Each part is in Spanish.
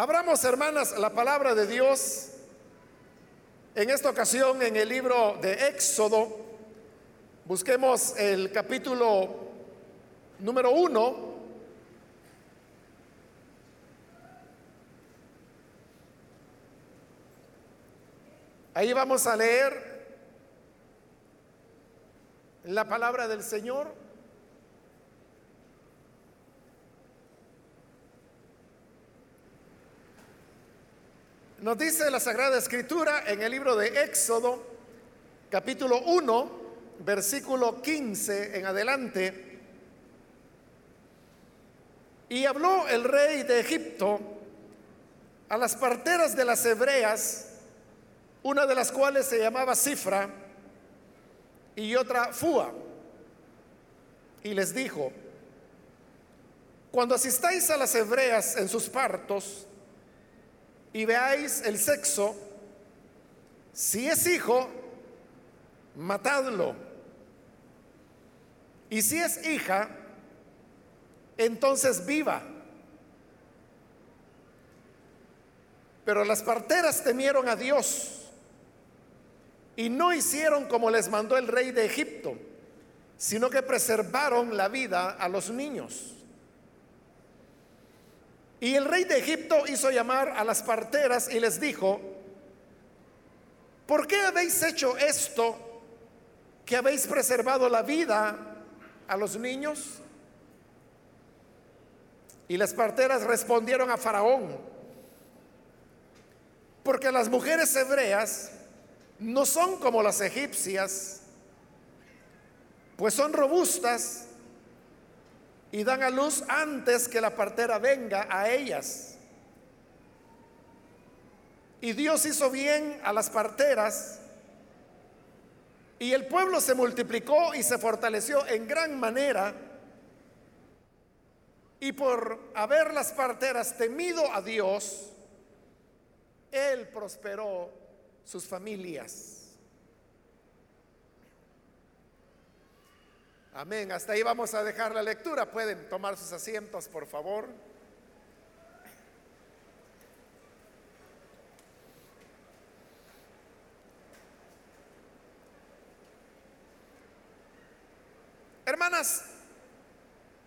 Abramos, hermanas, la palabra de Dios en esta ocasión en el libro de Éxodo. Busquemos el capítulo número uno. Ahí vamos a leer la palabra del Señor. Nos dice la Sagrada Escritura en el libro de Éxodo, capítulo 1, versículo 15 en adelante. Y habló el rey de Egipto a las parteras de las hebreas, una de las cuales se llamaba Cifra y otra Fua, y les dijo, cuando asistáis a las hebreas en sus partos, y veáis el sexo, si es hijo, matadlo. Y si es hija, entonces viva. Pero las parteras temieron a Dios y no hicieron como les mandó el rey de Egipto, sino que preservaron la vida a los niños. Y el rey de Egipto hizo llamar a las parteras y les dijo, ¿por qué habéis hecho esto que habéis preservado la vida a los niños? Y las parteras respondieron a Faraón, porque las mujeres hebreas no son como las egipcias, pues son robustas y dan a luz antes que la partera venga a ellas. Y Dios hizo bien a las parteras y el pueblo se multiplicó y se fortaleció en gran manera. Y por haber las parteras temido a Dios, Él prosperó sus familias. Amén. Hasta ahí vamos a dejar la lectura. Pueden tomar sus asientos, por favor. Hermanas,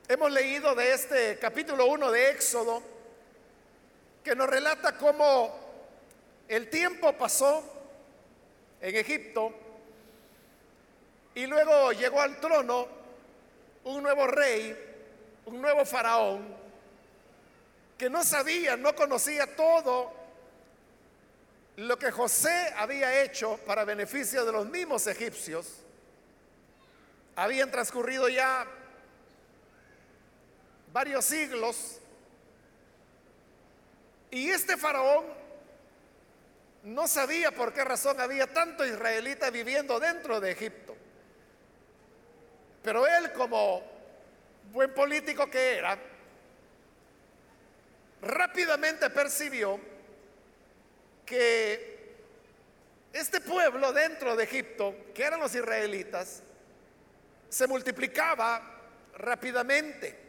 hemos leído de este capítulo 1 de Éxodo que nos relata cómo el tiempo pasó en Egipto y luego llegó al trono un nuevo rey, un nuevo faraón, que no sabía, no conocía todo lo que José había hecho para beneficio de los mismos egipcios. Habían transcurrido ya varios siglos y este faraón no sabía por qué razón había tanto israelita viviendo dentro de Egipto. Pero él como buen político que era, rápidamente percibió que este pueblo dentro de Egipto, que eran los israelitas, se multiplicaba rápidamente.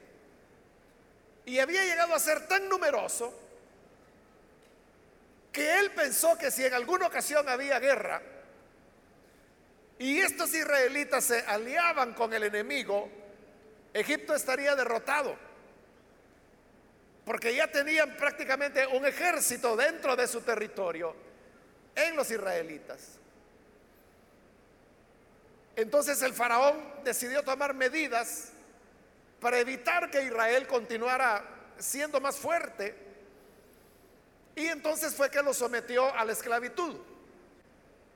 Y había llegado a ser tan numeroso que él pensó que si en alguna ocasión había guerra, y estos israelitas se aliaban con el enemigo, Egipto estaría derrotado. Porque ya tenían prácticamente un ejército dentro de su territorio en los israelitas. Entonces el faraón decidió tomar medidas para evitar que Israel continuara siendo más fuerte. Y entonces fue que lo sometió a la esclavitud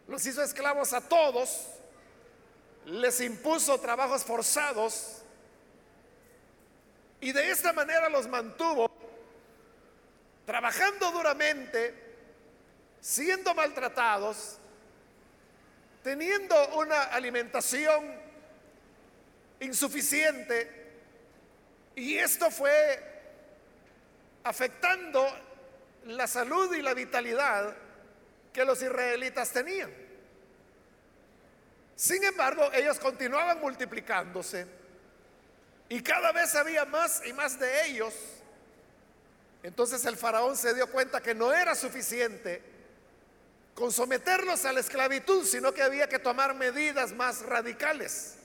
los hizo esclavos a todos, les impuso trabajos forzados y de esta manera los mantuvo trabajando duramente, siendo maltratados, teniendo una alimentación insuficiente y esto fue afectando la salud y la vitalidad que los israelitas tenían. Sin embargo, ellos continuaban multiplicándose y cada vez había más y más de ellos Entonces el faraón se dio cuenta que no era suficiente con someterlos a la esclavitud, sino que había que tomar medidas más radicales.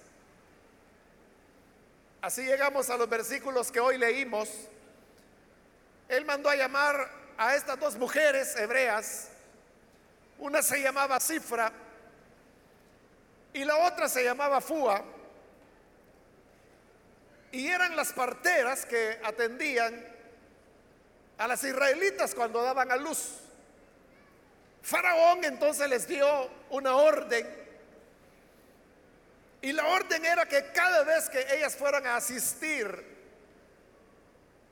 Así llegamos a los versículos que hoy leímos. Él mandó a llamar a estas dos mujeres hebreas. Una se llamaba Cifra y la otra se llamaba Fua. Y eran las parteras que atendían a las israelitas cuando daban a luz. Faraón entonces les dio una orden y la orden era que cada vez que ellas fueran a asistir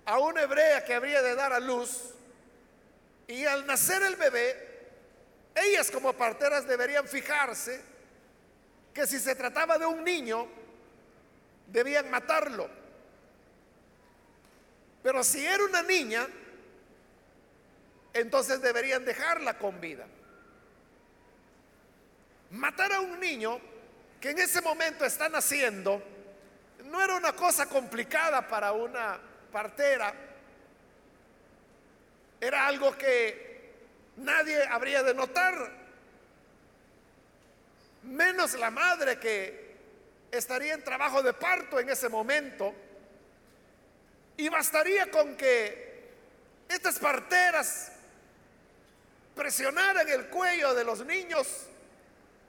a una hebrea que habría de dar a luz, y al nacer el bebé, ellas como parteras deberían fijarse que si se trataba de un niño, debían matarlo. Pero si era una niña, entonces deberían dejarla con vida. Matar a un niño que en ese momento está naciendo no era una cosa complicada para una partera, era algo que nadie habría de notar, menos la madre que estaría en trabajo de parto en ese momento, y bastaría con que estas parteras presionaran el cuello de los niños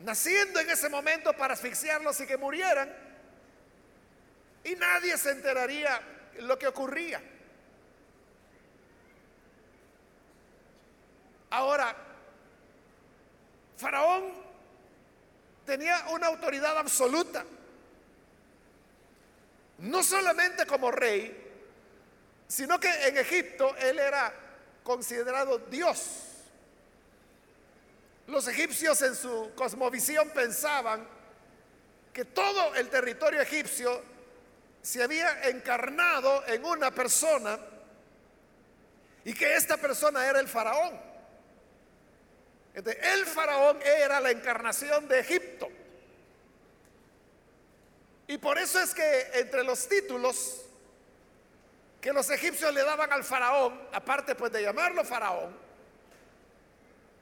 naciendo en ese momento para asfixiarlos y que murieran, y nadie se enteraría lo que ocurría. Ahora, Faraón tenía una autoridad absoluta, no solamente como rey, sino que en Egipto él era considerado Dios. Los egipcios en su cosmovisión pensaban que todo el territorio egipcio se había encarnado en una persona y que esta persona era el faraón. El faraón era la encarnación de Egipto. Y por eso es que entre los títulos que los egipcios le daban al faraón, aparte pues de llamarlo faraón,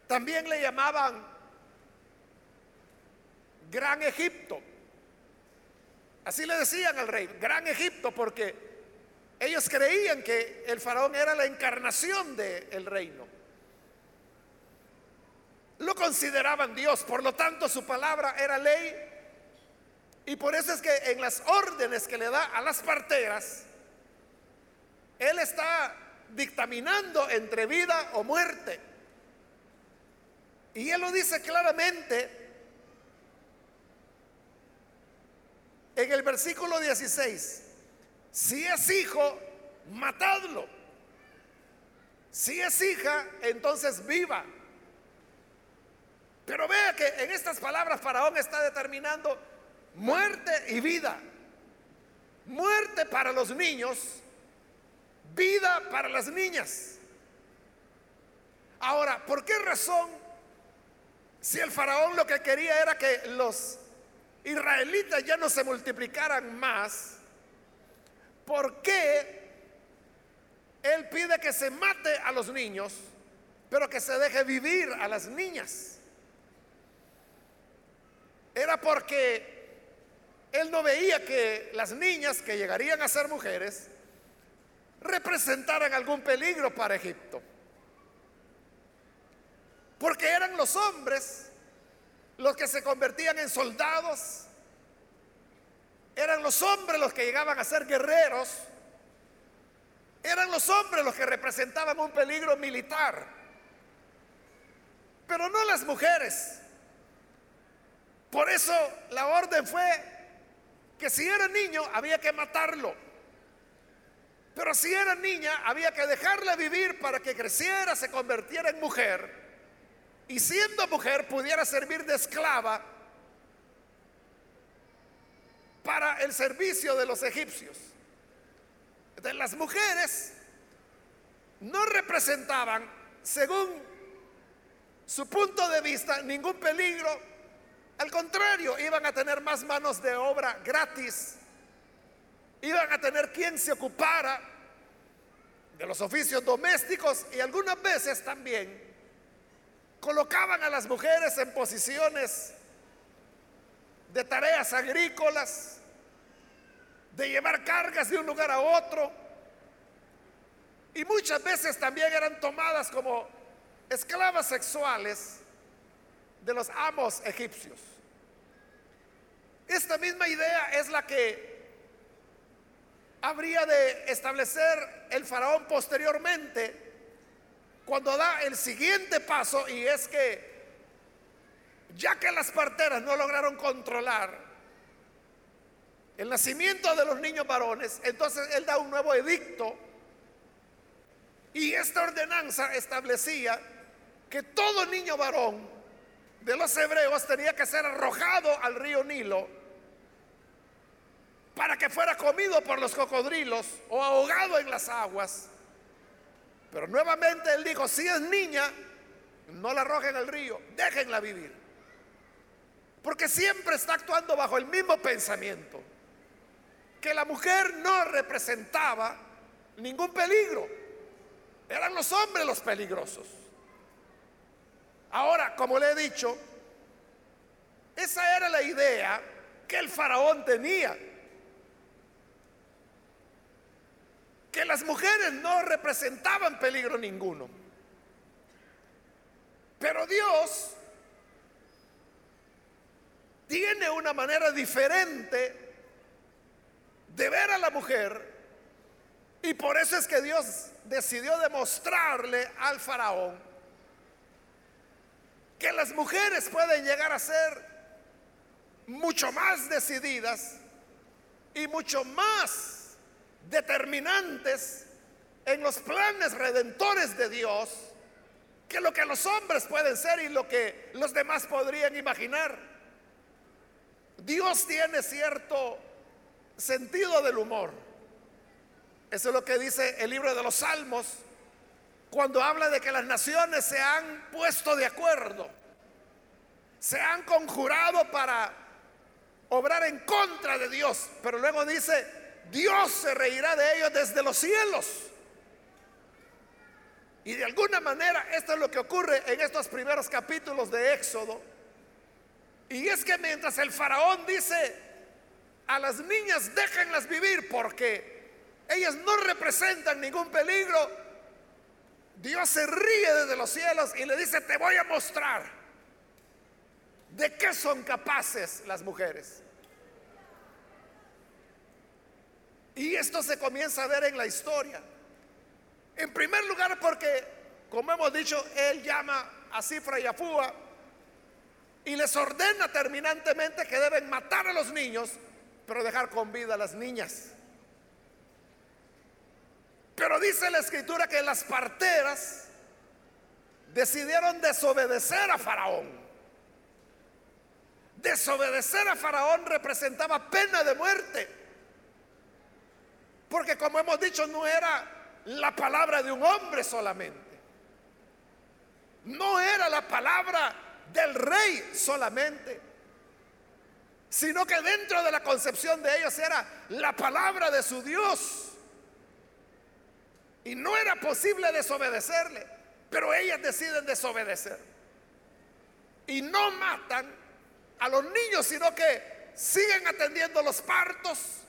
también le llamaban Gran Egipto. Así le decían al rey, Gran Egipto, porque ellos creían que el faraón era la encarnación del reino. Lo consideraban Dios, por lo tanto su palabra era ley. Y por eso es que en las órdenes que le da a las parteras, Él está dictaminando entre vida o muerte. Y él lo dice claramente en el versículo 16. Si es hijo, matadlo. Si es hija, entonces viva. Pero vea que en estas palabras Faraón está determinando muerte y vida. Muerte para los niños, vida para las niñas. Ahora, ¿por qué razón si el faraón lo que quería era que los israelitas ya no se multiplicaran más, ¿por qué él pide que se mate a los niños, pero que se deje vivir a las niñas? Era porque él no veía que las niñas que llegarían a ser mujeres representaran algún peligro para Egipto. Porque eran los hombres los que se convertían en soldados. Eran los hombres los que llegaban a ser guerreros. Eran los hombres los que representaban un peligro militar. Pero no las mujeres. Por eso la orden fue que si era niño había que matarlo. Pero si era niña había que dejarla vivir para que creciera, se convirtiera en mujer y siendo mujer pudiera servir de esclava para el servicio de los egipcios. De las mujeres no representaban, según su punto de vista, ningún peligro. Al contrario, iban a tener más manos de obra gratis. Iban a tener quien se ocupara de los oficios domésticos y algunas veces también colocaban a las mujeres en posiciones de tareas agrícolas, de llevar cargas de un lugar a otro. Y muchas veces también eran tomadas como esclavas sexuales de los amos egipcios. Esta misma idea es la que habría de establecer el faraón posteriormente cuando da el siguiente paso y es que ya que las parteras no lograron controlar el nacimiento de los niños varones, entonces él da un nuevo edicto y esta ordenanza establecía que todo niño varón de los hebreos tenía que ser arrojado al río Nilo para que fuera comido por los cocodrilos o ahogado en las aguas. Pero nuevamente él dijo, si es niña, no la arrojen al río, déjenla vivir. Porque siempre está actuando bajo el mismo pensamiento, que la mujer no representaba ningún peligro, eran los hombres los peligrosos. Ahora, como le he dicho, esa era la idea que el faraón tenía. Que las mujeres no representaban peligro ninguno. Pero Dios tiene una manera diferente de ver a la mujer y por eso es que Dios decidió demostrarle al faraón que las mujeres pueden llegar a ser mucho más decididas y mucho más determinantes en los planes redentores de Dios que lo que los hombres pueden ser y lo que los demás podrían imaginar. Dios tiene cierto sentido del humor. Eso es lo que dice el libro de los Salmos cuando habla de que las naciones se han puesto de acuerdo, se han conjurado para obrar en contra de Dios, pero luego dice, Dios se reirá de ellos desde los cielos. Y de alguna manera esto es lo que ocurre en estos primeros capítulos de Éxodo y es que mientras el faraón dice a las niñas déjenlas vivir porque ellas no representan ningún peligro, Dios se ríe desde los cielos y le dice, te voy a mostrar de qué son capaces las mujeres. Y esto se comienza a ver en la historia. En primer lugar porque, como hemos dicho, él llama a Cifra y a Fua y les ordena terminantemente que deben matar a los niños, pero dejar con vida a las niñas. Pero dice la escritura que las parteras decidieron desobedecer a Faraón. Desobedecer a Faraón representaba pena de muerte. Porque como hemos dicho, no era la palabra de un hombre solamente. No era la palabra del rey solamente, sino que dentro de la concepción de ellos era la palabra de su Dios. Y no era posible desobedecerle, pero ellas deciden desobedecer. Y no matan a los niños, sino que siguen atendiendo los partos.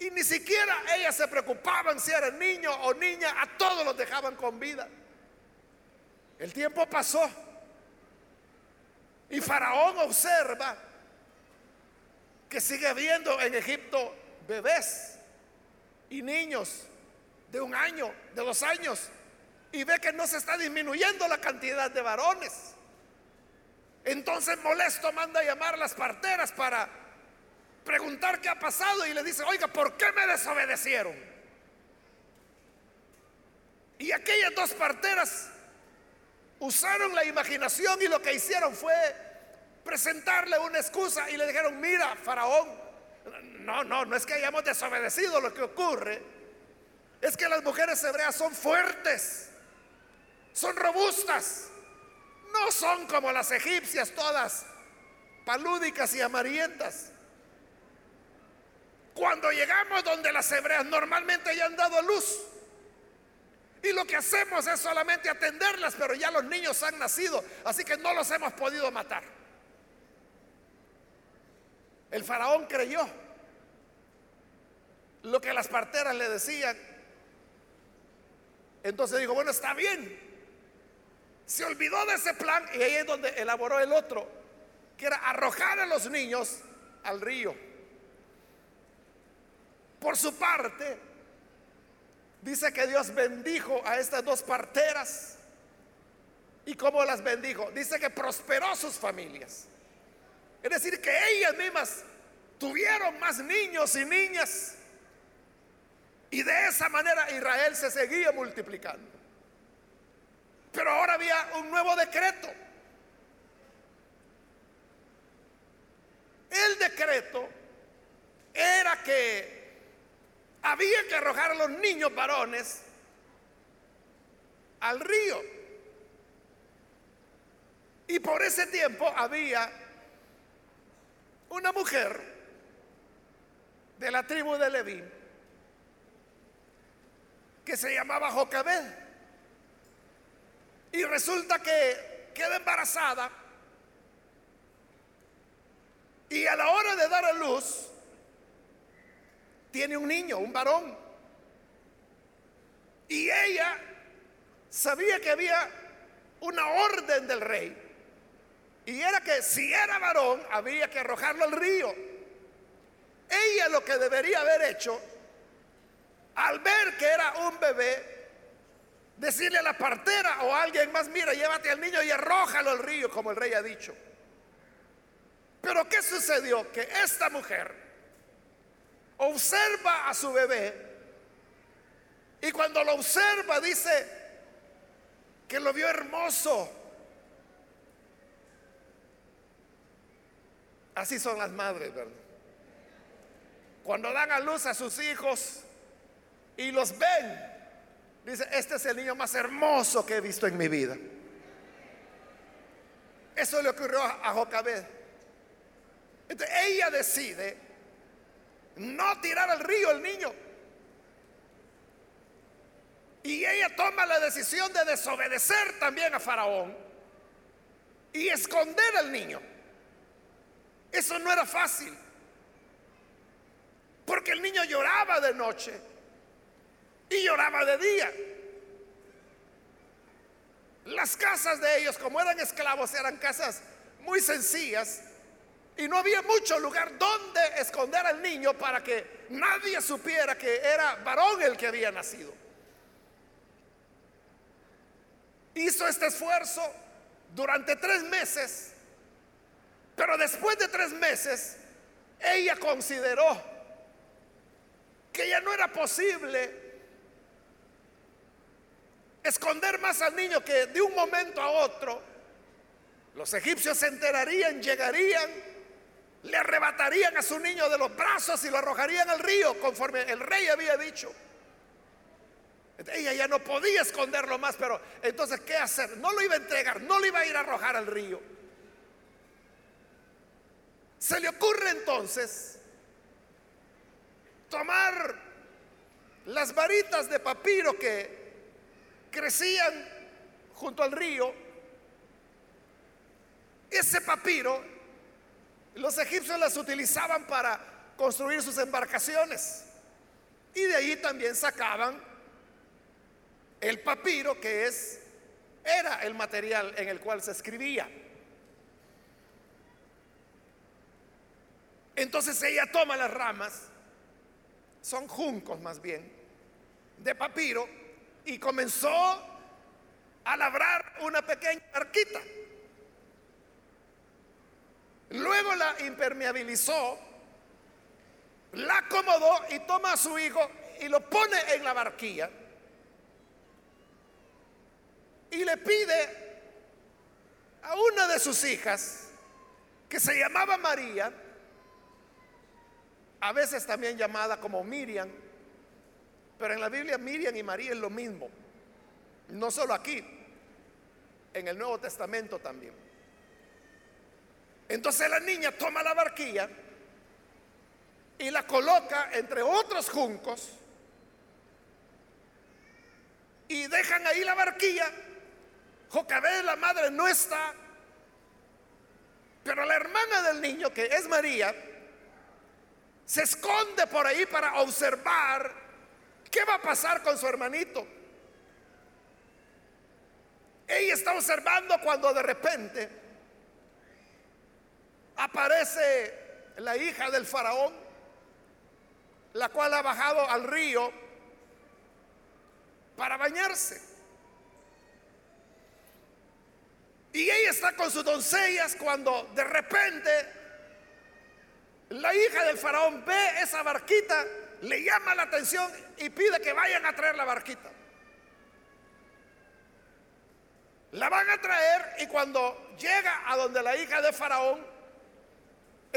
Y ni siquiera ellas se preocupaban si eran niño o niña, a todos los dejaban con vida. El tiempo pasó y Faraón observa que sigue habiendo en Egipto bebés y niños de un año, de dos años, y ve que no se está disminuyendo la cantidad de varones. Entonces molesto manda a llamar a las parteras para preguntar qué ha pasado y le dice, oiga, ¿por qué me desobedecieron? Y aquellas dos parteras usaron la imaginación y lo que hicieron fue presentarle una excusa y le dijeron, mira, faraón, no, no, no es que hayamos desobedecido, lo que ocurre es que las mujeres hebreas son fuertes, son robustas, no son como las egipcias todas palúdicas y amarillentas. Cuando llegamos donde las hebreas normalmente ya han dado luz, Y lo que hacemos es solamente atenderlas, pero ya los niños han nacido, así que no los hemos podido matar. El faraón creyó lo que las parteras le decían. Entonces dijo, bueno, está bien. Se olvidó de ese plan y ahí es donde elaboró el otro, que era arrojar a los niños al río. Por su parte, dice que Dios bendijo a estas dos parteras. ¿Y cómo las bendijo? Dice que prosperó sus familias. Es decir, que ellas mismas tuvieron más niños y niñas. Y de esa manera Israel se seguía multiplicando. Pero ahora había un nuevo decreto. El decreto era que había que arrojar a los niños varones al río. Y por ese tiempo había una mujer de la tribu de Leví que se llamaba Jocabed. Y resulta que queda embarazada y a la hora de dar a luz tiene un niño, un varón. Y ella sabía que había una orden del rey y era que si era varón, había que arrojarlo al río. Ella lo que debería haber hecho, al ver que era un bebé, decirle a la partera o a alguien más, mira, llévate al niño y arrójalo al río, como el rey ha dicho. Pero ¿qué sucedió? Que esta mujer observa a su bebé y cuando lo observa dice que lo vio hermoso, Así son las madres, ¿verdad? Cuando dan a luz a sus hijos y los ven, dice, este es el niño más hermoso que he visto en mi vida. Eso le ocurrió a Jocabed. Entonces ella decide no tirar al río el niño. Y ella toma la decisión de desobedecer también a Faraón y esconder al niño. Eso no era fácil. Porque el niño lloraba de noche y lloraba de día. Las casas de ellos, como eran esclavos, eran casas muy sencillas y no había mucho lugar donde esconder al niño para que nadie supiera que era varón el que había nacido. Hizo este esfuerzo durante tres meses pero después de tres meses, ella consideró que ya no era posible esconder más al niño que de un momento a otro los egipcios se enterarían, llegarían, le arrebatarían a su niño de los brazos y lo arrojarían al río conforme el rey había dicho. Ella ya no podía esconderlo más, pero entonces, ¿qué hacer? No lo iba a entregar, no lo iba a ir a arrojar al río. Se le ocurre entonces tomar las varitas de papiro que crecían junto al río. Ese papiro los egipcios las utilizaban para construir sus embarcaciones. Y de allí también sacaban el papiro que es era el material en el cual se escribía. Entonces ella toma las ramas, son juncos más bien, de papiro, y comenzó a labrar una pequeña arquita. Luego la impermeabilizó, la acomodó y toma a su hijo y lo pone en la barquilla y le pide a una de sus hijas, que se llamaba María, a veces también llamada como Miriam, pero en la Biblia Miriam y María es lo mismo, no solo aquí, en el Nuevo Testamento también. Entonces la niña toma la barquilla y la coloca entre otros juncos y dejan ahí la barquilla. Jocabed, la madre, no está. Pero la hermana del niño, que es María, se esconde por ahí para observar qué va a pasar con su hermanito. Ella está observando cuando de repente aparece la hija del faraón, la cual ha bajado al río para bañarse. Y ella está con sus doncellas cuando de repente la hija del faraón ve esa barquita, le llama la atención y pide que vayan a traer la barquita. La van a traer y cuando llega a donde la hija de faraón,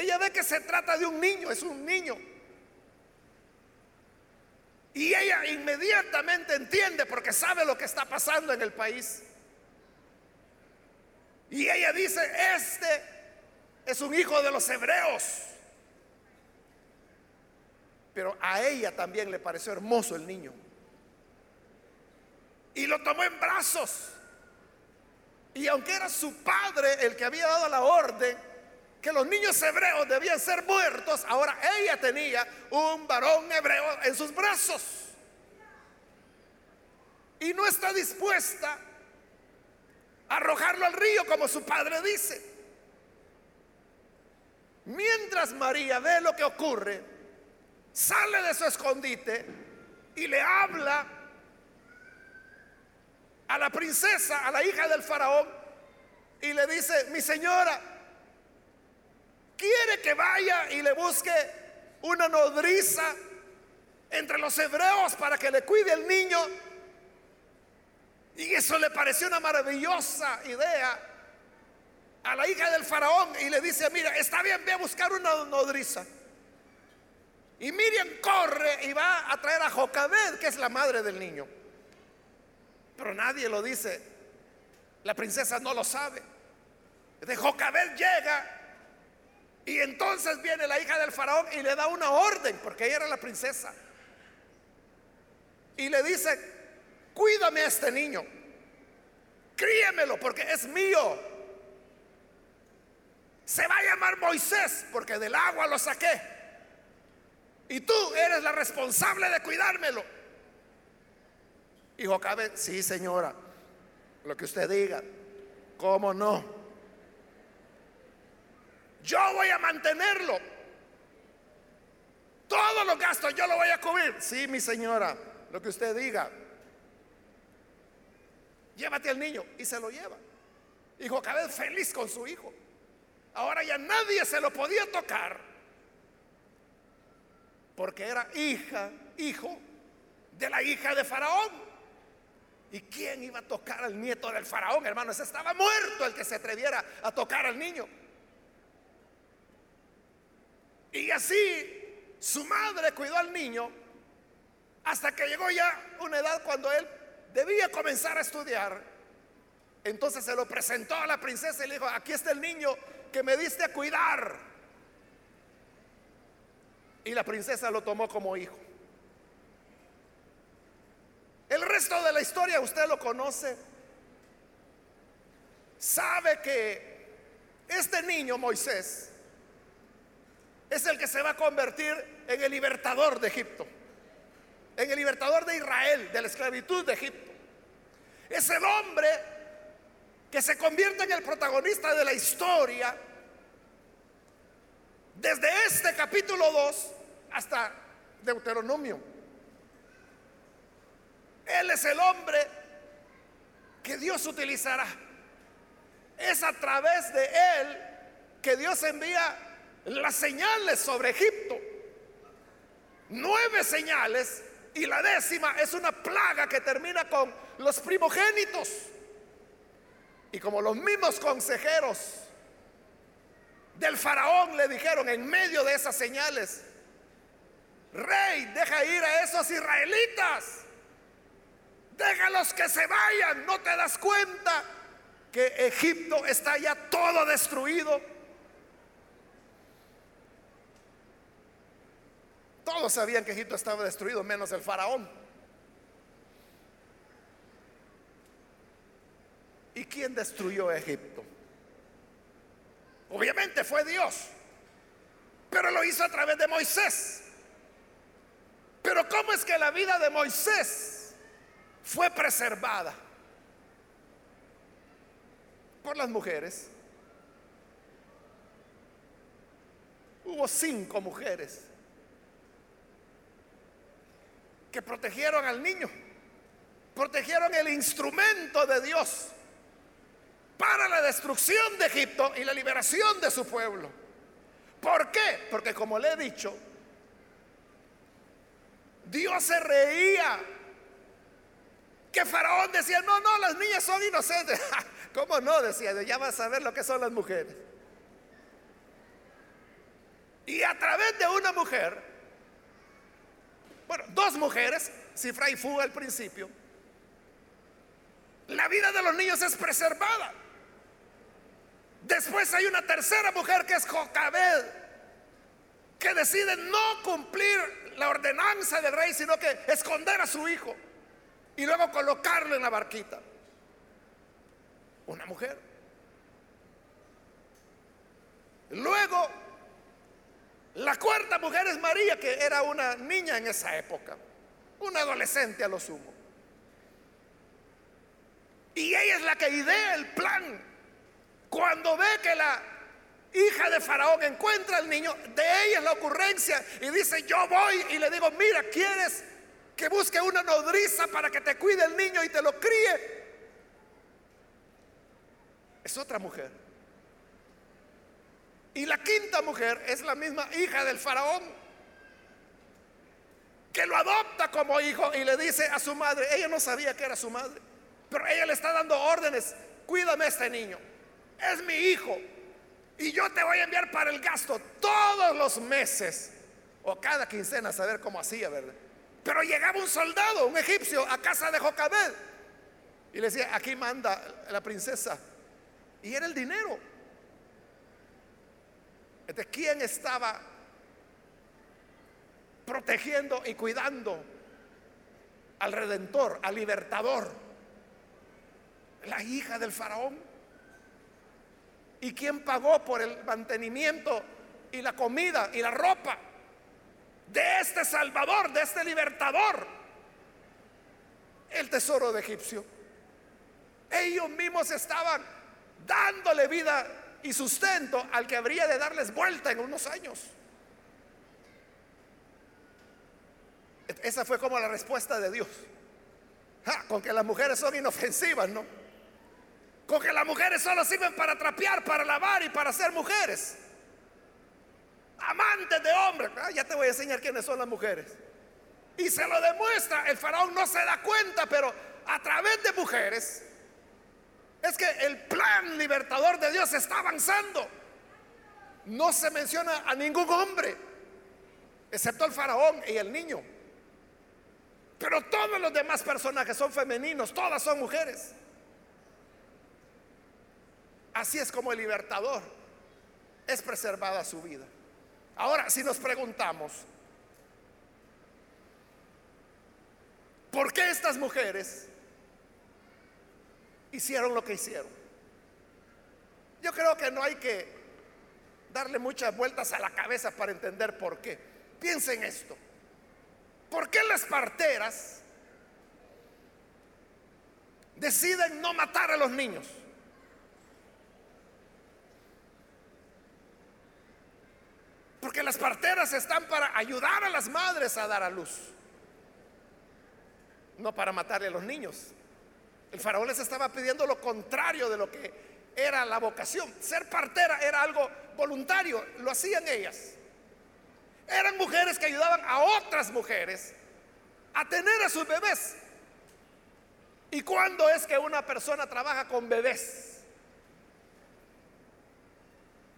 ella ve que se trata de un niño, es un niño. Y ella inmediatamente entiende porque sabe lo que está pasando en el país. Y ella dice, este es un hijo de los hebreos. Pero a ella también le pareció hermoso el niño. Y lo tomó en brazos. Y aunque era su padre el que había dado la orden que los niños hebreos debían ser muertos, ahora ella tenía un varón hebreo en sus brazos. Y no está dispuesta a arrojarlo al río como su padre dice. Mientras María ve lo que ocurre, sale de su escondite y le habla a la princesa, a la hija del faraón, y le dice, mi señora, quiere que vaya y le busque una nodriza entre los hebreos para que le cuide el niño. Y eso le pareció una maravillosa idea a la hija del faraón y le dice, mira, está bien, ve a buscar una nodriza. Y Miriam corre y va a traer a Jocabed, que es la madre del niño. Pero nadie lo dice. La princesa no lo sabe. De Jocabed llega y entonces viene la hija del faraón y le da una orden, porque ella era la princesa. Y le dice, cuídame a este niño, críemelo porque es mío. Se va a llamar Moisés porque del agua lo saqué. Y tú eres la responsable de cuidármelo. Y Jocabe, sí señora, lo que usted diga, ¿cómo no? Yo voy a mantenerlo. Todos los gastos yo lo voy a cubrir. Sí, mi señora, lo que usted diga. Llévate al niño y se lo lleva. Y Jocabe feliz con su hijo. Ahora ya nadie se lo podía tocar porque era hija, hijo de la hija de Faraón. ¿Y quién iba a tocar al nieto del faraón, hermano? Ese estaba muerto el que se atreviera a tocar al niño. Y así su madre cuidó al niño hasta que llegó ya una edad cuando él debía comenzar a estudiar. Entonces se lo presentó a la princesa y le dijo, aquí está el niño que me diste a cuidar. Y la princesa lo tomó como hijo. El resto de la historia usted lo conoce. Sabe que este niño Moisés es el que se va a convertir en el libertador de Egipto, en el libertador de Israel, de la esclavitud de Egipto. Es el hombre que se convierte en el protagonista de la historia desde este capítulo 2 hasta Deuteronomio. Él es el hombre que Dios utilizará. Es a través de él que Dios envía las señales sobre Egipto. Nueve señales y la décima es una plaga que termina con los primogénitos. Y como los mismos consejeros del faraón le dijeron en medio de esas señales, rey, deja ir a esos israelitas. Déjalos que se vayan. ¿No te das cuenta que Egipto está ya todo destruido? Todos sabían que Egipto estaba destruido, menos el faraón. ¿Y quién destruyó Egipto? Obviamente fue Dios, pero lo hizo a través de Moisés. Pero ¿cómo es que la vida de Moisés fue preservada? Por las mujeres. Hubo cinco mujeres que protegieron al niño, protegieron el instrumento de Dios para la destrucción de Egipto y la liberación de su pueblo. ¿Por qué? Porque como le he dicho, Dios se reía que Faraón decía, no, no, las niñas son inocentes. ¿Cómo no? Decía, ya vas a ver lo que son las mujeres. Y a través de una mujer, bueno, dos mujeres, Cifra y Fuga al principio, la vida de los niños es preservada. Después hay una tercera mujer que es Jocabed, que decide no cumplir la ordenanza del rey, sino que esconder a su hijo y luego colocarlo en la barquita. Una mujer. Luego, la cuarta mujer es María, que era una niña en esa época, una adolescente a lo sumo. Y ella es la que idea el plan cuando ve que la hija de Faraón encuentra al niño, de ella es la ocurrencia y dice, yo voy y le digo, mira, ¿quieres que busque una nodriza para que te cuide el niño y te lo críe? Es otra mujer. Y la quinta mujer es la misma hija del faraón, que lo adopta como hijo y le dice a su madre, ella no sabía que era su madre, pero ella le está dando órdenes, cuídame a este niño es mi hijo. Y yo te voy a enviar para el gasto todos los meses o cada quincena, a saber cómo hacía, ¿verdad? Pero llegaba un soldado, un egipcio, a casa de Jocabed y le decía, aquí manda la princesa. Y era el dinero. ¿De quién estaba protegiendo y cuidando al redentor, al libertador? La hija del faraón. ¿Y quién pagó por el mantenimiento y la comida y la ropa de este Salvador, de este libertador? El tesoro de egipcio. Ellos mismos estaban dándole vida y sustento al que habría de darles vuelta en unos años. Esa fue como la respuesta de Dios. con que las mujeres son inofensivas, ¿no? Porque las mujeres solo sirven para trapear, para lavar y para ser mujeres. Amantes de hombres. Ah, ya te voy a enseñar quiénes son las mujeres. Y se lo demuestra. El faraón no se da cuenta, pero a través de mujeres es que el plan libertador de Dios está avanzando. No se menciona a ningún hombre, excepto el faraón y el niño. Pero todos los demás personajes son femeninos, todas son mujeres. Así es como el libertador es preservada su vida. Ahora, si nos preguntamos, ¿por qué estas mujeres hicieron lo que hicieron? Yo creo que no hay que darle muchas vueltas a la cabeza para entender por qué. Piensen esto. ¿Por qué las parteras deciden no matar a los niños? Porque las parteras están para ayudar a las madres a dar a luz, no para matarle a los niños. El faraón les estaba pidiendo lo contrario de lo que era la vocación. Ser partera era algo voluntario, lo hacían ellas. Eran mujeres que ayudaban a otras mujeres a tener a sus bebés. ¿Y cuándo es que una persona trabaja con bebés?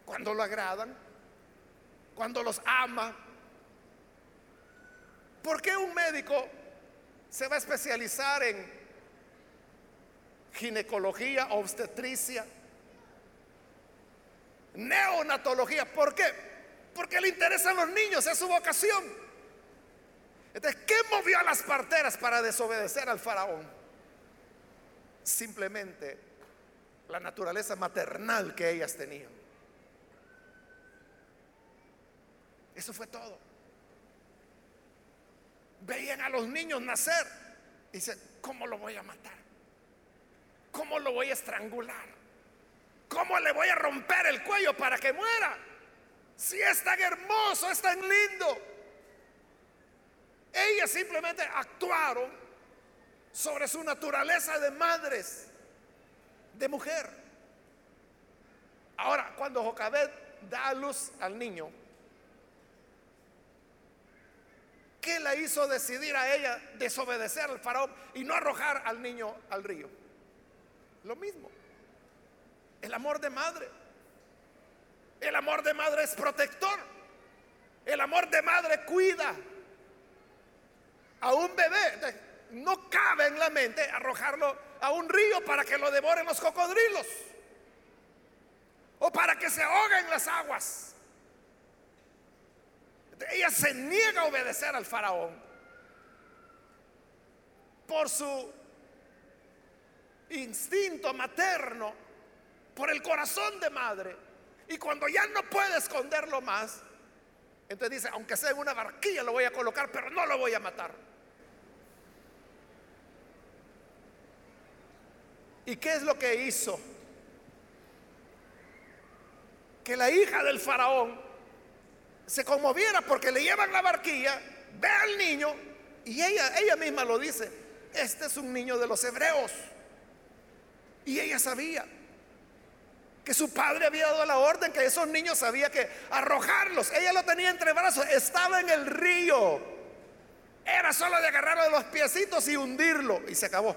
Cuando lo agradan cuando los ama. ¿Por qué un médico se va a especializar en ginecología, obstetricia, neonatología? ¿Por qué? Porque le interesan los niños, es su vocación. Entonces, ¿qué movió a las parteras para desobedecer al faraón? Simplemente la naturaleza maternal que ellas tenían. Eso fue todo. Veían a los niños nacer y dicen, ¿cómo lo voy a matar? ¿Cómo lo voy a estrangular? ¿Cómo le voy a romper el cuello para que muera? Si es tan hermoso, es tan lindo. Ellas simplemente actuaron sobre su naturaleza de madres, de mujer. Ahora, cuando Jocabed da a luz al niño, ¿qué la hizo decidir a ella desobedecer al faraón y no arrojar al niño al río? Lo mismo. El amor de madre. El amor de madre es protector. El amor de madre cuida a un bebé. No cabe en la mente arrojarlo a un río para que lo devoren los cocodrilos. O para que se ahogue en las aguas. Ella se niega a obedecer al faraón por su instinto materno, por el corazón de madre. Y cuando ya no puede esconderlo más, entonces dice, aunque sea en una barquilla lo voy a colocar, pero no lo voy a matar. ¿Y qué es lo que hizo? Que la hija del faraón se conmoviera porque le llevan la barquilla, ve al niño y ella, ella misma lo dice, este es un niño de los hebreos. Y ella sabía que su padre había dado la orden que esos niños sabía que arrojarlos. Ella lo tenía entre brazos, estaba en el río. Era solo de agarrarlo de los piecitos y hundirlo y se acabó.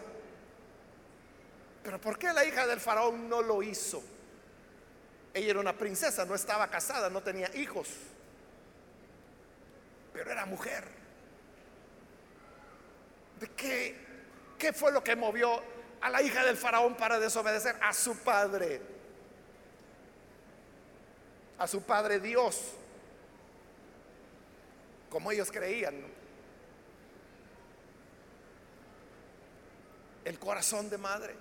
Pero ¿por qué la hija del faraón no lo hizo? Ella era una princesa, no estaba casada, no tenía hijos. Pero era mujer. ¿De qué, qué fue lo que movió a la hija del faraón para desobedecer a su padre, a su padre Dios, como ellos creían. El corazón de madre.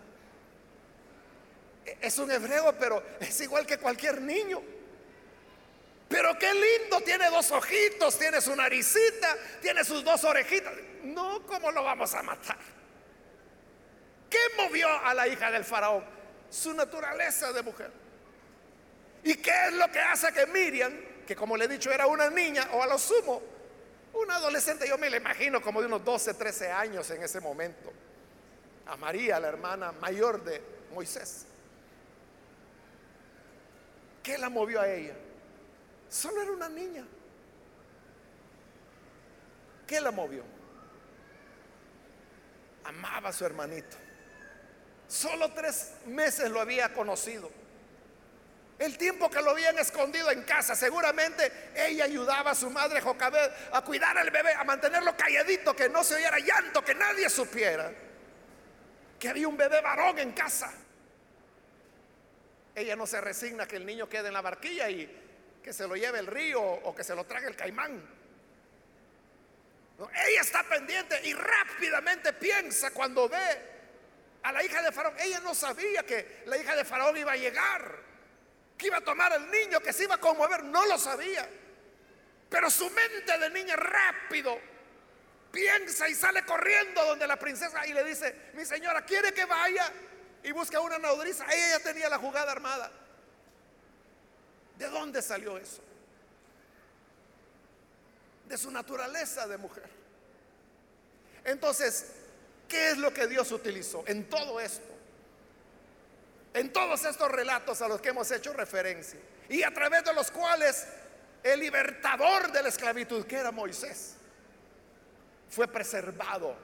E, es un hebreo, pero es igual que cualquier niño. Pero qué lindo, tiene dos ojitos, tiene su naricita, tiene sus dos orejitas. No, ¿cómo lo vamos a matar? ¿Qué movió a la hija del faraón? Su naturaleza de mujer. ¿Y qué es lo que hace que Miriam, que como le he dicho era una niña o a lo sumo, una adolescente, yo me la imagino como de unos 12, 13 años en ese momento, a María, la hermana mayor de Moisés. ¿Qué la movió a ella? Solo era una niña. ¿Qué la movió? Amaba a su hermanito. Solo tres meses lo había conocido. El tiempo que lo habían escondido en casa, seguramente ella ayudaba a su madre Jocabed a cuidar al bebé, a mantenerlo calladito, que no se oyera llanto, que nadie supiera que había un bebé varón en casa. Ella no se resigna que el niño quede en la barquilla y que se lo lleve el río o que se lo trague el caimán. ella está pendiente y rápidamente piensa cuando ve a la hija de Faraón. Ella no sabía que la hija de Faraón iba a llegar, que iba a tomar al niño, que se iba a conmover. No lo sabía. Pero su mente de niña rápido piensa y sale corriendo donde la princesa y le dice, mi señora, ¿quiere que vaya y busque una nodriza? Ella ya tenía la jugada armada. ¿De dónde salió eso? De su naturaleza de mujer. Entonces, ¿Qué es lo que Dios utilizó en todo esto? En todos estos relatos a los que hemos hecho referencia y a través de los cuales el libertador de la esclavitud, que era Moisés, fue preservado.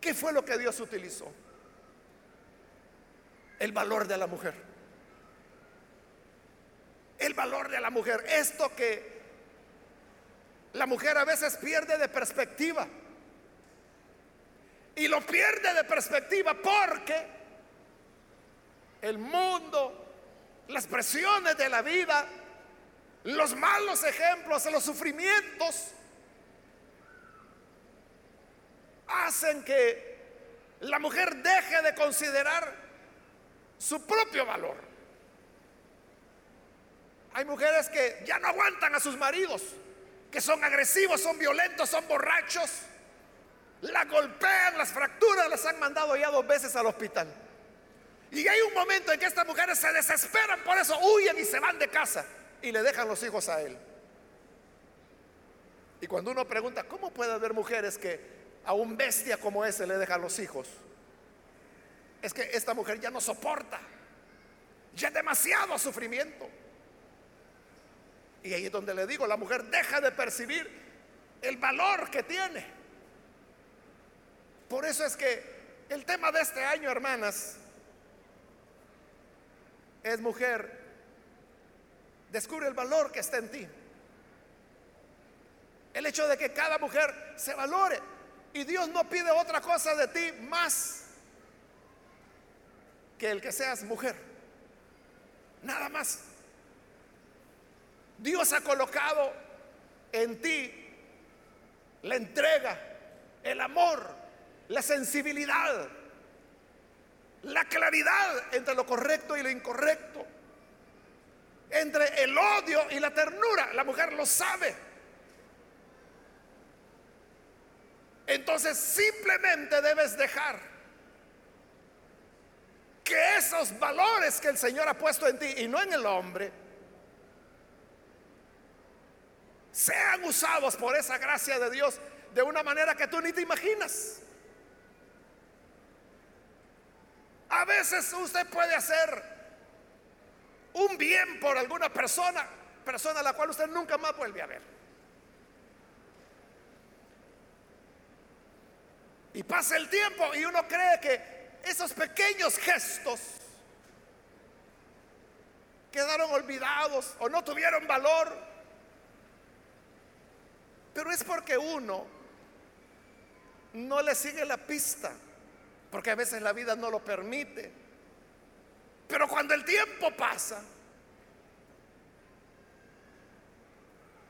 ¿Qué fue lo que Dios utilizó? El valor de la mujer. El valor de la mujer. Esto que la mujer a veces pierde de perspectiva. Y lo pierde de perspectiva porque el mundo, las presiones de la vida, los malos ejemplos, los sufrimientos, hacen que la mujer deje de considerar su propio valor. Hay mujeres que ya no aguantan a sus maridos, que son agresivos, son violentos, son borrachos, la golpean, las fracturas, las han mandado ya dos veces al hospital. Y hay un momento en que estas mujeres se desesperan, por eso huyen y se van de casa y le dejan los hijos a él. Y cuando uno pregunta, ¿cómo puede haber mujeres que a un bestia como ese le dejan los hijos? Es que esta mujer ya no soporta, ya es demasiado sufrimiento. Y ahí es donde le digo, la mujer deja de percibir el valor que tiene. Por eso es que el tema de este año, hermanas, es mujer, descubre el valor que está en ti. El hecho de que cada mujer se valore. Y Dios no pide otra cosa de ti más que el que seas mujer. Nada más. Dios ha colocado en ti la entrega, el amor, la sensibilidad, la claridad entre lo correcto y lo incorrecto, entre el odio y la ternura. La mujer lo sabe. Entonces simplemente debes dejar que esos valores que el Señor ha puesto en ti y no en el hombre, sean usados por esa gracia de Dios de una manera que tú ni te imaginas. A veces usted puede hacer un bien por alguna persona, persona a la cual usted nunca más vuelve a ver. Y pasa el tiempo y uno cree que esos pequeños gestos quedaron olvidados o no tuvieron valor. Pero es porque uno no le sigue la pista, porque a veces la vida no lo permite. Pero cuando el tiempo pasa,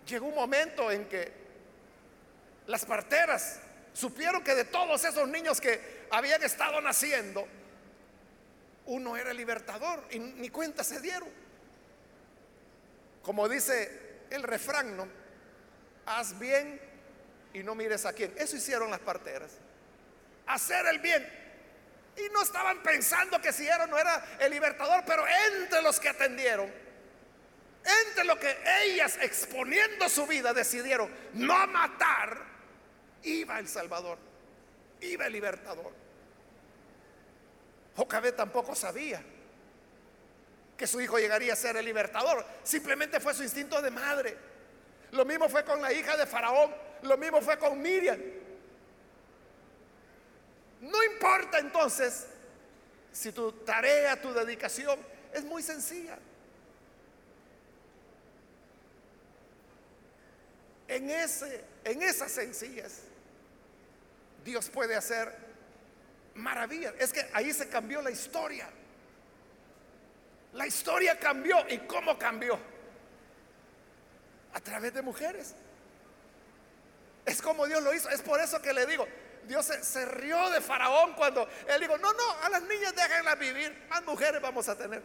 llegó un momento en que las parteras supieron que de todos esos niños que habían estado naciendo, uno era libertador y ni cuenta se dieron. Como dice el refrán, ¿no? Haz bien y no mires a quién. Eso hicieron las parteras. Hacer el bien. Y no estaban pensando que si era o no era el libertador, pero entre los que atendieron, entre lo que ellas exponiendo su vida decidieron no matar, iba el Salvador, iba el libertador. Jocabet tampoco sabía que su hijo llegaría a ser el libertador, simplemente fue su instinto de madre. Lo mismo fue con la hija de Faraón, lo mismo fue con Miriam. No importa entonces si tu tarea, tu dedicación es muy sencilla. En, ese, en esas sencillas Dios puede hacer maravillas. Es que ahí se cambió la historia. La historia cambió. ¿Y cómo cambió? A través de mujeres. Es como Dios lo hizo. Es por eso que le digo, Dios se, rió de Faraón cuando él dijo, no, no, a las niñas déjenlas vivir, más mujeres vamos a tener.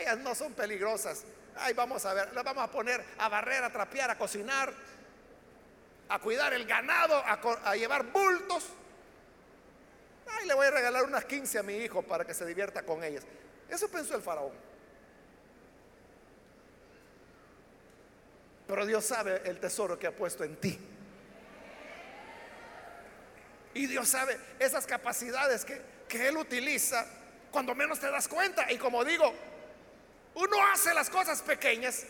Ellas no son peligrosas. Ahí vamos a ver, las vamos a poner a barrer, a trapear, a cocinar, a cuidar el ganado, a, llevar bultos. Ay, le voy a regalar unas 15 a mi hijo para que se divierta con ellas. Eso pensó el faraón. Pero Dios sabe el tesoro que ha puesto en ti. Y Dios sabe esas capacidades que, que Él utiliza cuando menos te das cuenta. Y como digo, uno hace las cosas pequeñas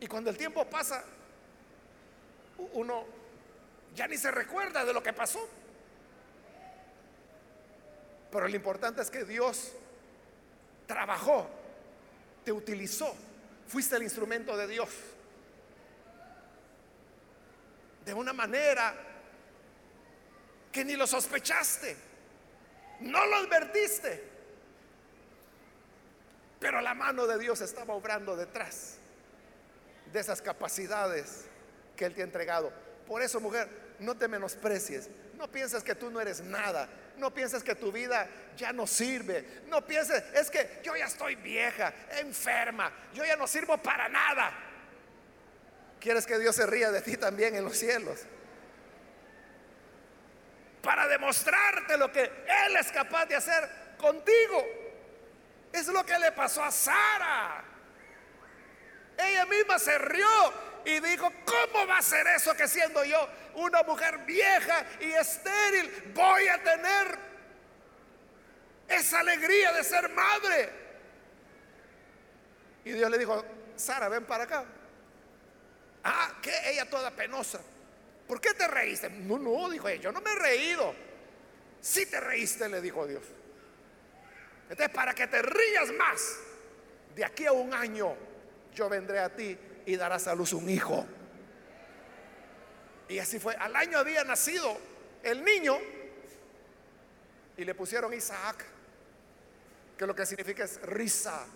y cuando el tiempo pasa, uno ya ni se recuerda de lo que pasó. Pero lo importante es que Dios trabajó, te utilizó, fuiste el instrumento de Dios. De una manera que ni lo sospechaste, no lo advertiste. Pero la mano de Dios estaba obrando detrás de esas capacidades que Él te ha entregado. Por eso, mujer, no te menosprecies. No pienses que tú no eres nada. No pienses que tu vida ya no sirve. No pienses, es que yo ya estoy vieja, enferma, yo ya no sirvo para nada. ¿Quieres que Dios se ría de ti también en los cielos? Para demostrarte lo que Él es capaz de hacer contigo. Es lo que le pasó a Sara. Ella misma se rió y dijo, ¿cómo va a ser eso que siendo yo una mujer vieja y estéril voy a tener esa alegría de ser madre? Y Dios le dijo, Sara, ven para acá. Ah, que ella toda penosa. ¿Por qué te reíste? No, no, dijo ella, yo no me he reído. Si te reíste, le dijo Dios. Entonces, para que te rías más, de aquí a un año yo vendré a ti y darás a luz un hijo. Y así fue. Al año había nacido el niño y le pusieron Isaac, que lo que significa es risa.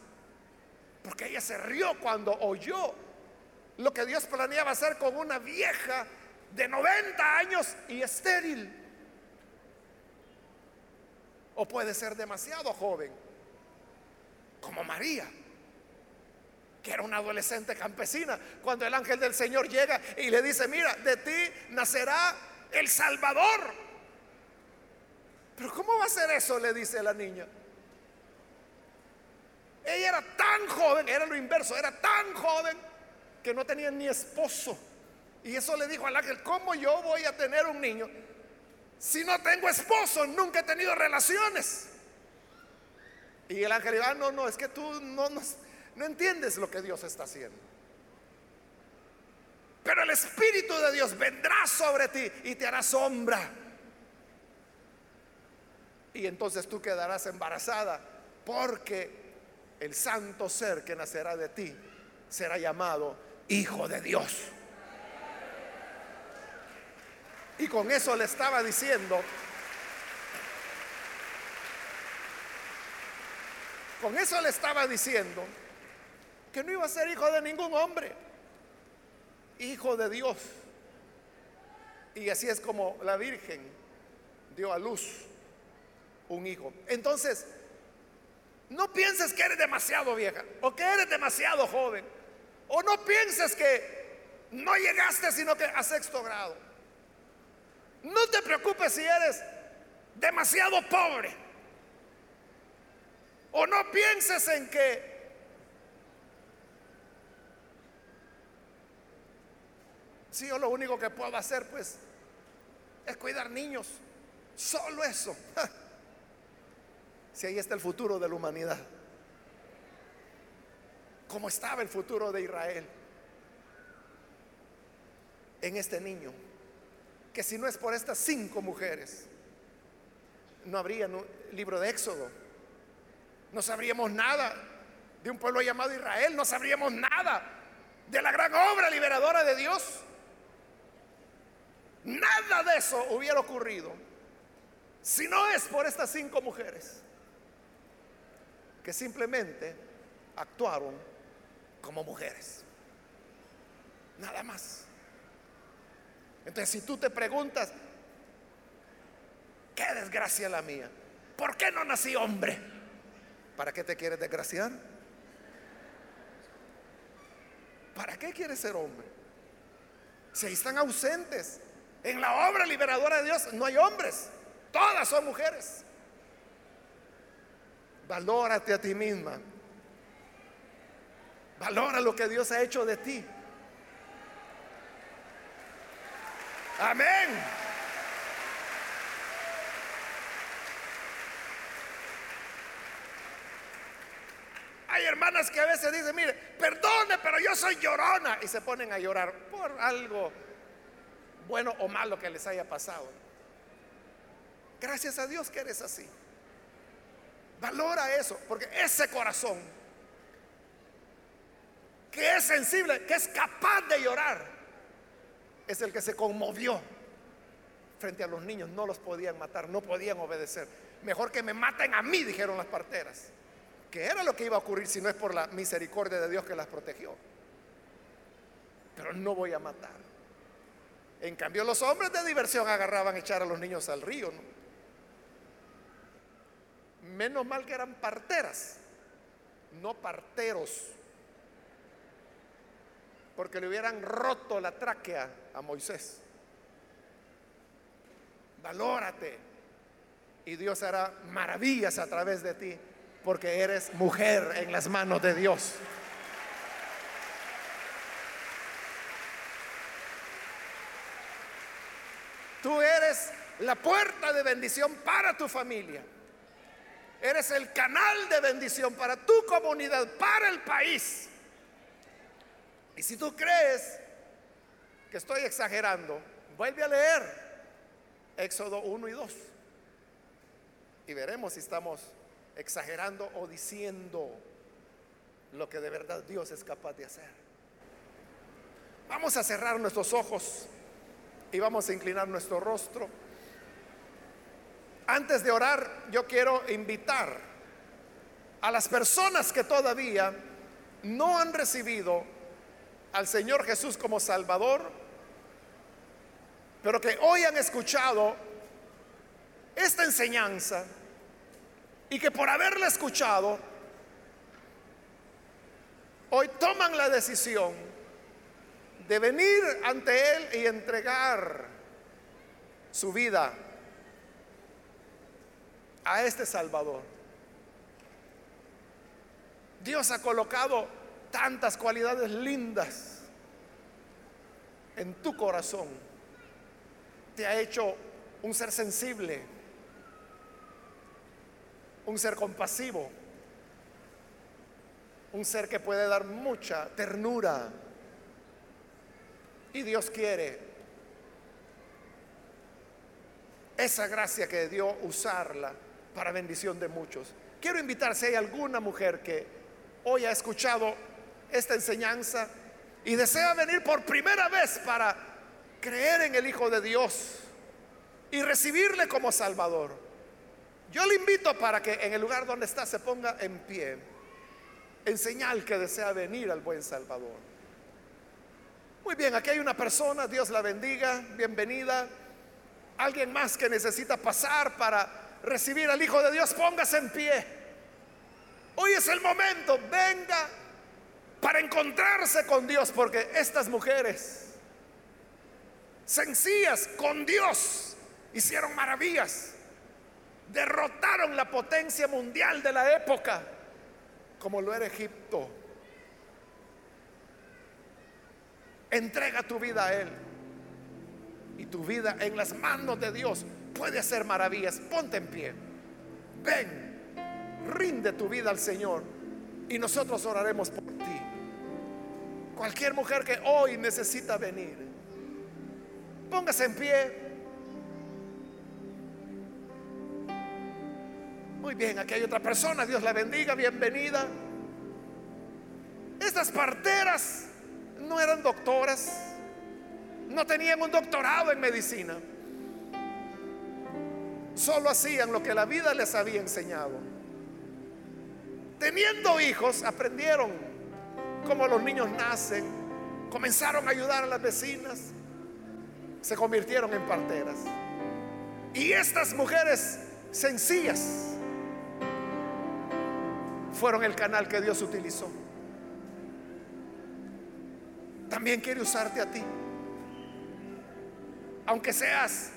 Porque ella se rió cuando oyó lo que Dios planeaba hacer con una vieja de 90 años y estéril. O puede ser demasiado joven, como María que era una adolescente campesina, cuando el ángel del Señor llega y le dice, mira, de ti nacerá el Salvador. Pero ¿cómo va a ser eso? Le dice la niña. Ella era tan joven, era lo inverso, era tan joven que no tenía ni esposo. Y eso le dijo al ángel, ¿cómo yo voy a tener un niño si no tengo esposo? Nunca he tenido relaciones. Y el ángel dijo, ah, no, no, es que tú no, no, no entiendes lo que Dios está haciendo. Pero el Espíritu de Dios vendrá sobre ti y te hará sombra. Y entonces tú quedarás embarazada porque el santo ser que nacerá de ti será llamado Hijo de Dios. Y con eso le estaba diciendo, con eso le estaba diciendo que no iba a ser hijo de ningún hombre, hijo de Dios. Y así es como la Virgen dio a luz un hijo. Entonces, no pienses que eres demasiado vieja o que eres demasiado joven. O no pienses que no llegaste sino que a sexto grado. No te preocupes si eres demasiado pobre. O no pienses en que Si yo lo único que puedo hacer, pues, es cuidar niños. Solo eso. Si ahí está el futuro de la humanidad. Como estaba el futuro de Israel. En este niño. Que si no es por estas cinco mujeres, no habría libro de Éxodo. No sabríamos nada de un pueblo llamado Israel. No sabríamos nada de la gran obra liberadora de Dios. Nada de eso hubiera ocurrido si no es por estas cinco mujeres que simplemente actuaron como mujeres. Nada más. Entonces, si tú te preguntas, qué desgracia la mía, ¿por qué no nací hombre? ¿Para qué te quieres desgraciar? ¿Para qué quieres ser hombre? Si están ausentes en la obra liberadora de Dios no hay hombres, todas son mujeres. Valórate a ti misma. Valora lo que Dios ha hecho de ti. Amén. Hay hermanas que a veces dicen, mire, perdone, pero yo soy llorona. Y se ponen a llorar por algo bueno o malo que les haya pasado. Gracias a Dios que eres así. Valora eso, porque ese corazón que es sensible, que es capaz de llorar, es el que se conmovió frente a los niños. No los podían matar, no podían obedecer. Mejor que me maten a mí, dijeron las parteras. Que era lo que iba a ocurrir si no es por la misericordia de Dios que las protegió. Pero no voy a matar. En cambio, los hombres de diversión agarraban a echar a los niños al río. Menos mal que eran parteras, no parteros, porque le hubieran roto la tráquea a Moisés. Valórate y Dios hará maravillas a través de ti, porque eres mujer en las manos de Dios. Tú eres la puerta de bendición para tu familia. Eres el canal de bendición para tu comunidad, para el país. Y si tú crees que estoy exagerando, vuelve a leer Éxodo 1 y 2. Y veremos si estamos exagerando o diciendo lo que de verdad Dios es capaz de hacer. Vamos a cerrar nuestros ojos y vamos a inclinar nuestro rostro. Antes de orar, yo quiero invitar a las personas que todavía no han recibido al Señor Jesús como Salvador, pero que hoy han escuchado esta enseñanza y que por haberla escuchado, hoy toman la decisión de venir ante Él y entregar su vida a este Salvador. Dios ha colocado tantas cualidades lindas en tu corazón. Te ha hecho un ser sensible, un ser compasivo, un ser que puede dar mucha ternura. Y Dios quiere esa gracia que dio usarla para bendición de muchos. Quiero invitar si hay alguna mujer que hoy ha escuchado esta enseñanza y desea venir por primera vez para creer en el Hijo de Dios y recibirle como Salvador. Yo le invito para que en el lugar donde está se ponga en pie, en señal que desea venir al buen Salvador. Muy bien, aquí hay una persona, Dios la bendiga, bienvenida. Alguien más que necesita pasar para recibir al Hijo de Dios, póngase en pie. Hoy es el momento, venga para encontrarse con Dios, porque estas mujeres sencillas con Dios hicieron maravillas, derrotaron la potencia mundial de la época, como lo era Egipto. Entrega tu vida a Él y tu vida en las manos de Dios puede hacer maravillas. Ponte en pie. Ven, rinde tu vida al Señor y nosotros oraremos por ti. Cualquier mujer que hoy necesita venir, póngase en pie. Muy bien, aquí hay otra persona, Dios la bendiga, bienvenida. Estas parteras no eran doctoras, no tenían un doctorado en medicina solo hacían lo que la vida les había enseñado. Teniendo hijos, aprendieron cómo los niños nacen, comenzaron a ayudar a las vecinas, se convirtieron en parteras. Y estas mujeres sencillas fueron el canal que Dios utilizó. También quiere usarte a ti. Aunque seas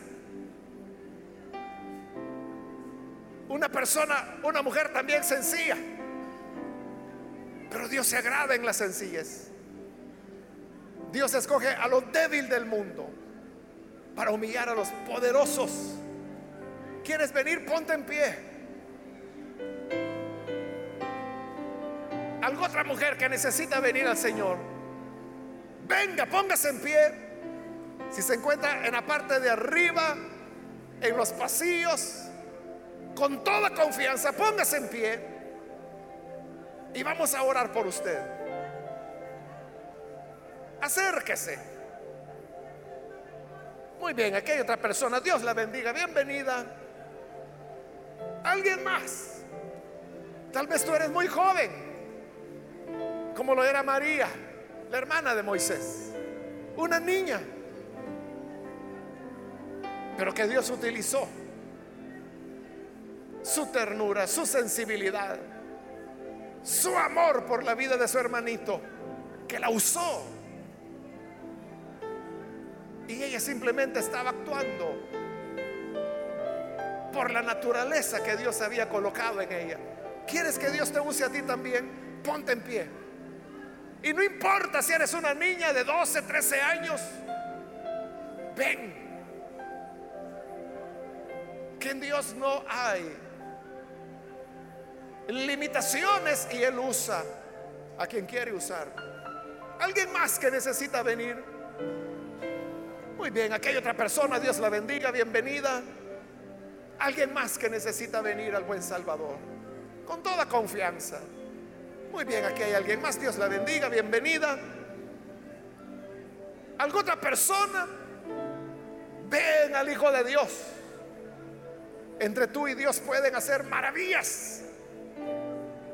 una persona, una mujer también sencilla. Pero Dios se agrada en la sencillez. Dios escoge a los débiles del mundo para humillar a los poderosos. ¿Quieres venir? Ponte en pie. Algo otra mujer que necesita venir al Señor. Venga, póngase en pie. Si se encuentra en la parte de arriba, en los pasillos, con toda confianza, póngase en pie y vamos a orar por usted. Acérquese. Muy bien, aquí hay otra persona. Dios la bendiga. Bienvenida. Alguien más. Tal vez tú eres muy joven, como lo era María, la hermana de Moisés. Una niña. Pero que Dios utilizó su ternura, su sensibilidad, su amor por la vida de su hermanito, que la usó. Y ella simplemente estaba actuando por la naturaleza que Dios había colocado en ella. ¿Quieres que Dios te use a ti también? Ponte en pie. Y no importa si eres una niña de 12, 13 años. Ven. Que en Dios no hay limitaciones y Él usa a quien quiere usar. ¿Alguien más que necesita venir? Muy bien, hay otra persona, Dios la bendiga, bienvenida. Alguien más que necesita venir al buen Salvador, con toda confianza. Muy bien, aquí hay alguien más, Dios la bendiga, bienvenida. ¿Alguna otra persona? Ven al Hijo de Dios. Entre tú y Dios pueden hacer maravillas.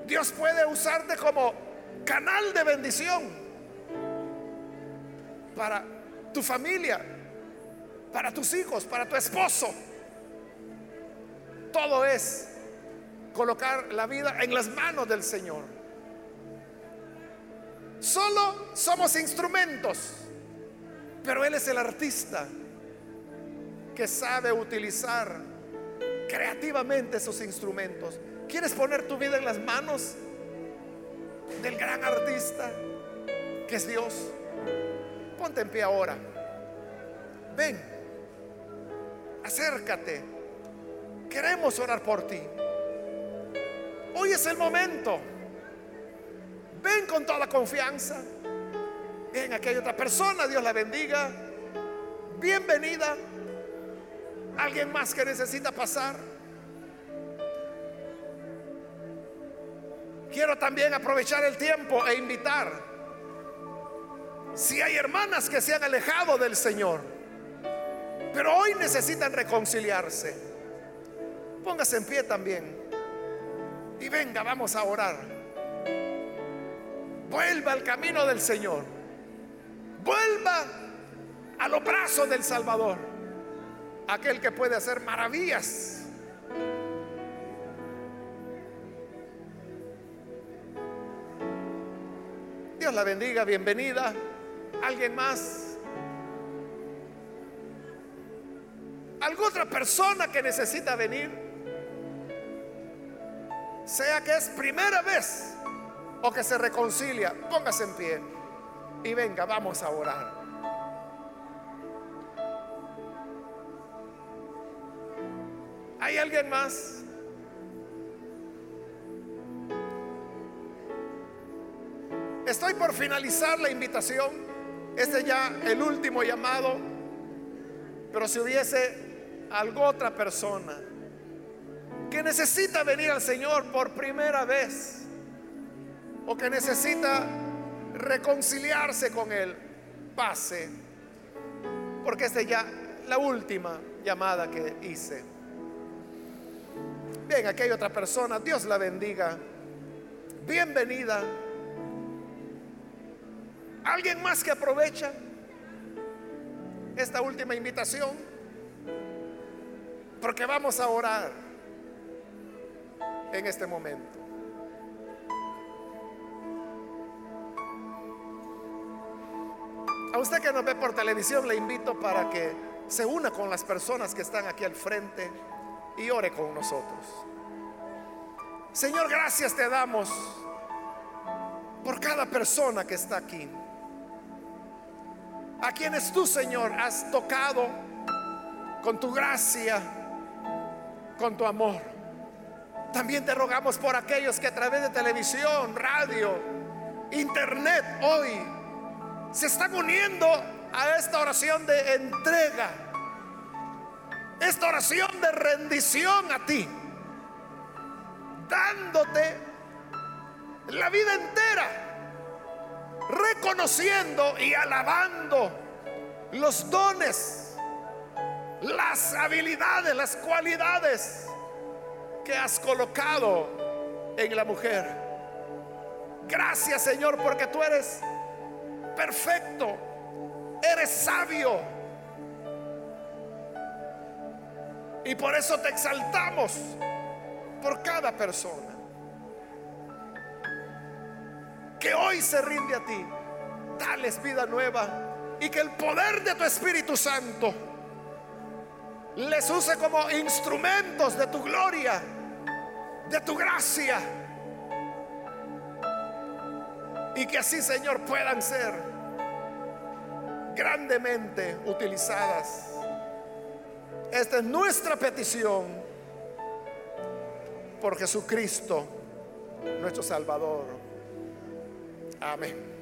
Dios puede usarte como canal de bendición para tu familia, para tus hijos, para tu esposo. Todo es colocar la vida en las manos del Señor. Solo somos instrumentos, pero Él es el artista que sabe utilizar creativamente esos instrumentos. ¿Quieres poner tu vida en las manos del gran artista que es Dios? Ponte en pie ahora. Ven, acércate. Queremos orar por ti. Hoy es el momento. Ven con toda confianza. Ven, aquí hay otra persona. Dios la bendiga. Bienvenida. Alguien más que necesita pasar. Quiero también aprovechar el tiempo e invitar. Si hay hermanas que se han alejado del Señor, pero hoy necesitan reconciliarse, póngase en pie también. Y venga, vamos a orar. Vuelva al camino del Señor. Vuelva a los brazos del Salvador. Aquel que puede hacer maravillas La bendiga, bienvenida. ¿Alguien más? ¿Alguna otra persona que necesita venir? Sea que es primera vez o que se reconcilia, póngase en pie y venga, vamos a orar. ¿Hay alguien más? Estoy por finalizar la invitación. Este ya el último llamado. Pero si hubiese alguna otra persona que necesita venir al Señor por primera vez o que necesita reconciliarse con Él, pase. Porque esta ya la última llamada que hice. Bien, aquí hay otra persona. Dios la bendiga. Bienvenida. ¿Alguien más que aprovecha esta última invitación? Porque vamos a orar en este momento. A usted que nos ve por televisión le invito para que se una con las personas que están aquí al frente y ore con nosotros. Señor, gracias te damos por cada persona que está aquí a quienes tú, Señor, has tocado con tu gracia, con tu amor. También te rogamos por aquellos que a través de televisión, radio, internet hoy se están uniendo a esta oración de entrega, esta oración de rendición a ti, dándote la vida entera reconociendo y alabando los dones, las habilidades, las cualidades que has colocado en la mujer. Gracias Señor porque tú eres perfecto, eres sabio. Y por eso te exaltamos cada persona que hoy se rinde a ti. Dales vida nueva y que el poder de tu Espíritu Santo les use como instrumentos de tu gloria, de tu gracia. Y que así, Señor, puedan ser grandemente utilizadas. Esta es nuestra petición por Jesucristo, nuestro Salvador. Amén.